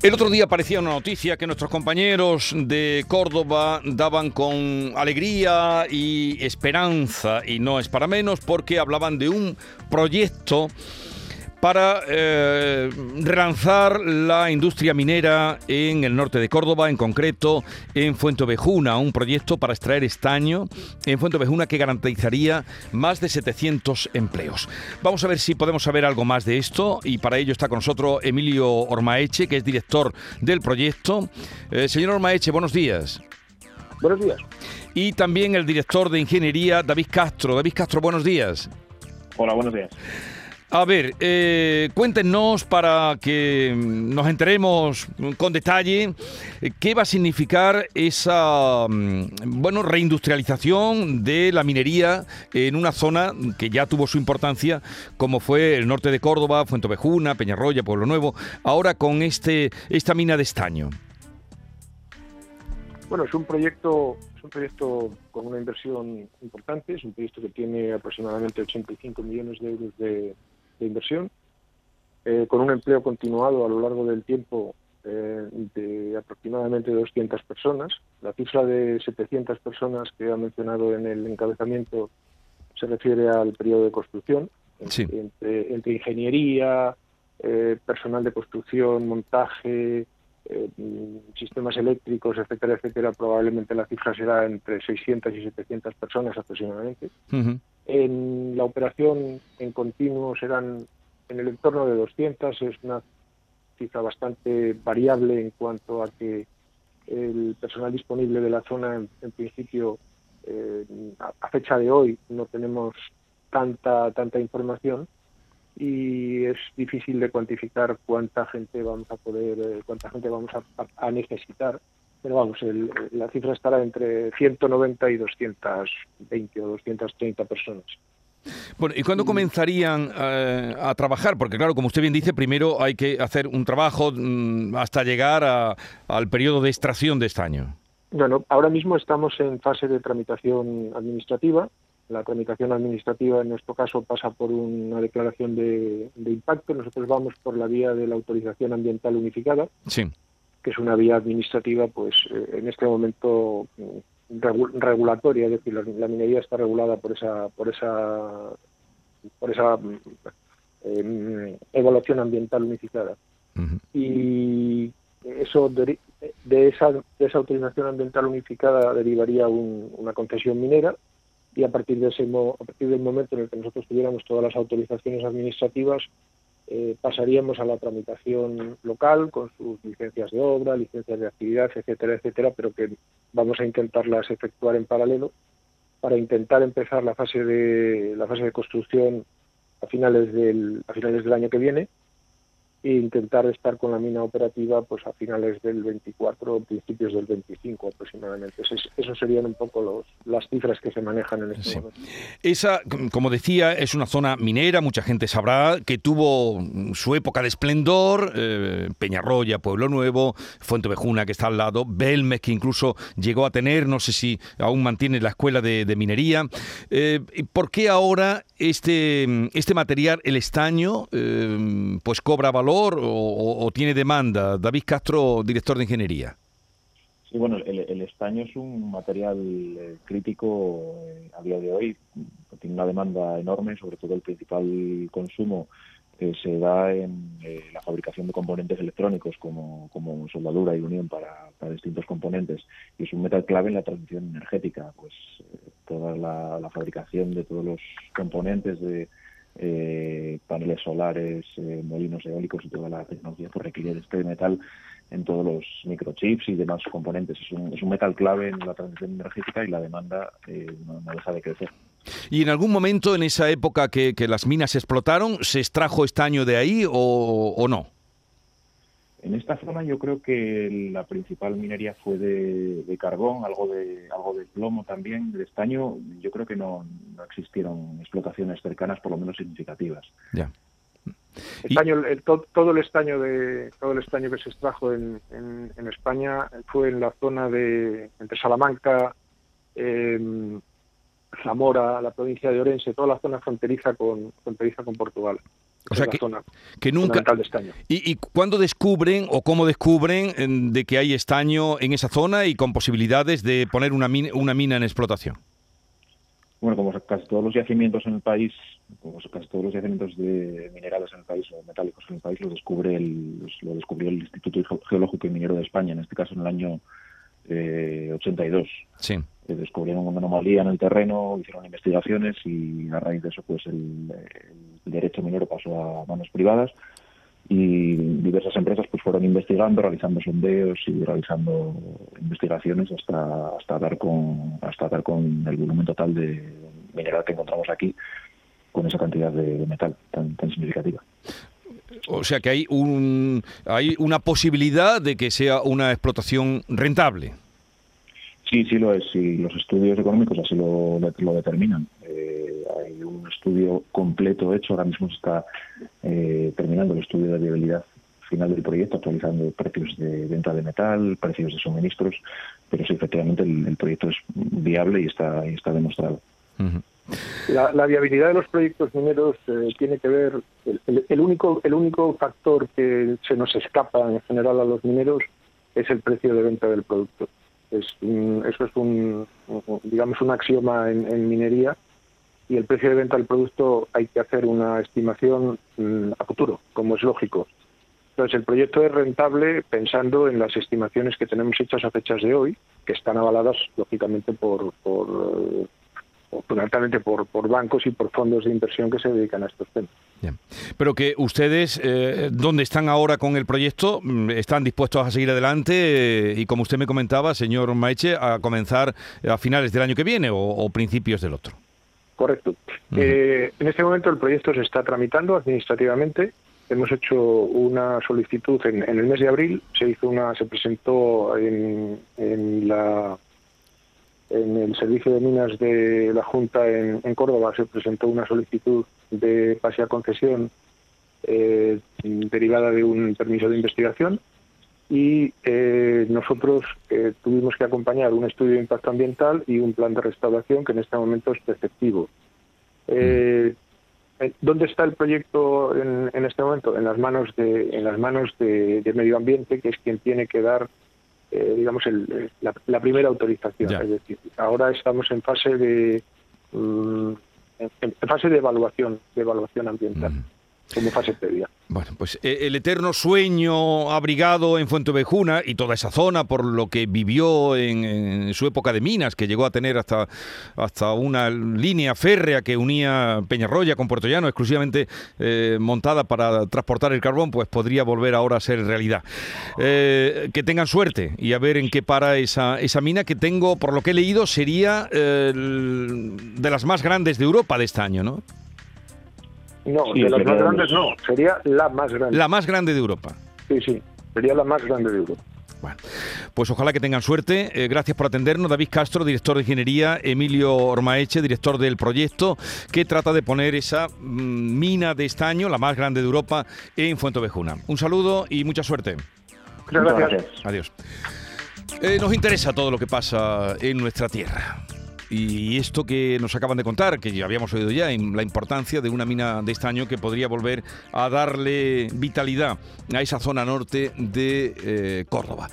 El otro día aparecía una noticia que nuestros compañeros de Córdoba daban con alegría y esperanza, y no es para menos, porque hablaban de un proyecto para eh, relanzar la industria minera en el norte de Córdoba, en concreto en Fuentovejuna, un proyecto para extraer estaño en Fuentovejuna que garantizaría más de 700 empleos. Vamos a ver si podemos saber algo más de esto y para ello está con nosotros Emilio Ormaeche, que es director del proyecto. Eh, señor Ormaeche, buenos días. Buenos días. Y también el director de ingeniería, David Castro. David Castro, buenos días. Hola, buenos días. A ver, eh, cuéntenos para que nos enteremos con detalle eh, qué va a significar esa mm, bueno reindustrialización de la minería en una zona que ya tuvo su importancia, como fue el norte de Córdoba, Fuentovejuna, Peñarroya, Pueblo Nuevo, ahora con este esta mina de estaño. Bueno, es un proyecto, es un proyecto con una inversión importante, es un proyecto que tiene aproximadamente 85 millones de euros de, de inversión, eh, con un empleo continuado a lo largo del tiempo eh, de aproximadamente 200 personas. La cifra de 700 personas que ha mencionado en el encabezamiento se refiere al periodo de construcción, entre, ingeniería, eh, personal de construcción, montaje, sistemas eléctricos, etcétera, etcétera, probablemente la cifra será entre 600 y 700 personas aproximadamente. En la operación en continuo serán en el entorno de 200, es una cifra bastante variable en cuanto a que el personal disponible de la zona, en, principio, eh, a, fecha de hoy no tenemos tanta tanta información y es difícil de cuantificar cuánta gente vamos a poder, eh, cuánta gente vamos a necesitar pero vamos, la cifra estará entre 190 y 220 o 230 personas. Bueno, ¿y cuándo comenzarían eh, a trabajar? Porque claro, como usted bien dice, primero hay que hacer un trabajo mm, hasta llegar al periodo de extracción de estaño. Bueno, ahora mismo estamos en fase de tramitación administrativa. La tramitación administrativa en nuestro caso pasa por una declaración de, de impacto. Nosotros vamos por la vía de la autorización ambiental unificada. Sí que es una vía administrativa, pues eh, en este momento mm, regulatoria, es decir, la, minería está regulada por esa por esa por esa mm, em, evaluación ambiental unificada. Y eso de, esa de esa autorización ambiental unificada derivaría una concesión minera y a partir de ese a partir del momento en el que nosotros tuviéramos todas las autorizaciones administrativas eh, pasaríamos a la tramitación local con sus licencias de obra, licencias de actividad, etcétera, etcétera, pero que vamos a intentarlas efectuar en paralelo para intentar empezar la fase de la fase de construcción a finales del a finales del año que viene e intentar estar con la mina operativa pues a finales del 24 o principios del 25 aproximadamente. Esos, serían un poco los, las cifras que se manejan en este momento. Esa, como decía, es una zona minera, mucha gente sabrá que tuvo su época de esplendor, eh, Peñarroya, Pueblo Nuevo, Fuente Vejuna que está al lado, Belmes que incluso llegó a tener, no sé si aún mantiene la escuela de, minería. Eh, ¿Por qué ahora este, este material, el estaño, eh, pues cobra valor? O, tiene demanda? David Castro, director de ingeniería. Sí, bueno, el, estaño es un material eh, crítico eh, a día de hoy. Tiene una demanda enorme, sobre todo el principal consumo se da en eh, la fabricación de componentes electrónicos como, soldadura y unión para, distintos componentes. Y es un metal clave en la transición energética. Pues toda la fabricación de todos los componentes de eh, paneles solares, eh, molinos eólicos y toda la tecnología que requiere este metal en todos los microchips y demás componentes. Es un, es un metal clave en la transición energética y la demanda eh, no, deja de crecer. ¿Y en algún momento en esa época que, las minas explotaron, se extrajo estaño de ahí o no? En esta zona yo creo que la principal minería fue de, carbón, algo de algo de plomo también, de estaño. Yo creo que no, no existieron explotaciones cercanas, por lo menos significativas. Ya. Estaño, todo, el estaño de todo el estaño que se extrajo en, en, España fue en la zona de entre Salamanca, eh, Zamora, la provincia de Orense, toda la zona fronteriza con fronteriza con Portugal. O sea que, que nunca. De estaño. ¿Y, ¿Y cuándo descubren o cómo descubren de que hay estaño en esa zona y con posibilidades de poner una mina, una mina en explotación? Bueno, como casi todos los yacimientos en el país, como casi todos los yacimientos de minerales en el país o metálicos en el país, lo descubre el, lo descubrió el Instituto Geológico y Minero de España, en este caso en el año eh, 82. Sí. Eh, descubrieron una anomalía en el terreno, hicieron investigaciones y a raíz de eso, pues el, el derecho minero pasó a manos privadas y diversas empresas pues fueron investigando, realizando sondeos y realizando investigaciones hasta hasta dar con hasta dar con el volumen total de mineral que encontramos aquí con esa cantidad de, metal tan, tan significativa. O sea que hay un hay una posibilidad de que sea una explotación rentable. Sí, sí lo es. Sí, los estudios económicos así lo, lo determinan. Eh, hay un estudio completo hecho. Ahora mismo se está eh, terminando el estudio de viabilidad final del proyecto, actualizando precios de venta de metal, precios de suministros, pero sí, efectivamente, el, proyecto es viable y está, y está demostrado. la, viabilidad de los proyectos mineros eh, tiene que ver, el, el, único, el único factor que se nos escapa en general a los mineros es el precio de venta del producto. Es eso es un, digamos, un axioma en, minería y el precio de venta del producto hay que hacer una estimación mm, a futuro, como es lógico. Entonces, el proyecto es rentable pensando en las estimaciones que tenemos hechas a fechas de hoy, que están avaladas, lógicamente, por, por eh, por, bancos y por fondos de inversión que se dedican a estos temas. Pero que ustedes, eh, ¿dónde están ahora con el proyecto? Mm, ¿Están dispuestos a seguir adelante y, como usted me comentaba, señor Maeche, a comenzar a finales del año que viene o, principios del otro? Correcto. Eh, en este momento el proyecto se está tramitando administrativamente. Hemos hecho una solicitud en, el mes de abril. Se hizo una, se presentó en, en la en el servicio de minas de la Junta en, Córdoba se presentó una solicitud de pase a concesión eh, derivada de un permiso de investigación y eh, nosotros eh, tuvimos que acompañar un estudio de impacto ambiental y un plan de restauración que en este momento es perceptivo. ¿Dónde está el proyecto en, este momento? En las manos de en las manos de medio ambiente, que es quien tiene que dar eh, digamos, el, la, primera autorización. Es decir, ahora estamos en fase de mm, en, fase de evaluación, de evaluación ambiental, como fase previa. Bueno, pues eh, el eterno sueño abrigado en Fuentevejuna y toda esa zona por lo que vivió en, su época de minas, que llegó a tener hasta, hasta una línea férrea que unía Peñarroya con Puerto Llano, exclusivamente eh, montada para transportar el carbón, pues podría volver ahora a ser realidad. Eh, que tengan suerte y a ver en qué para esa, esa mina que tengo, por lo que he leído, sería de las más grandes de Europa de este año, ¿no? No, de las más grandes no, sería la más grande. La más grande de Europa. Sí, sí, sería la más grande de Europa. Bueno, pues ojalá que tengan suerte. Eh, gracias por atendernos. David Castro, director de Ingeniería, Emilio Ormaeche, director del proyecto, que trata de poner esa mm, mina de estaño, la más grande de Europa, en Fuentovejuna. Un saludo y mucha suerte. Muchas gracias. Adiós. Eh, nos interesa todo lo que pasa en nuestra tierra. Y esto que nos acaban de contar, que ya habíamos oído ya, la importancia de una mina de estaño que podría volver a darle vitalidad a esa zona norte de eh, Córdoba.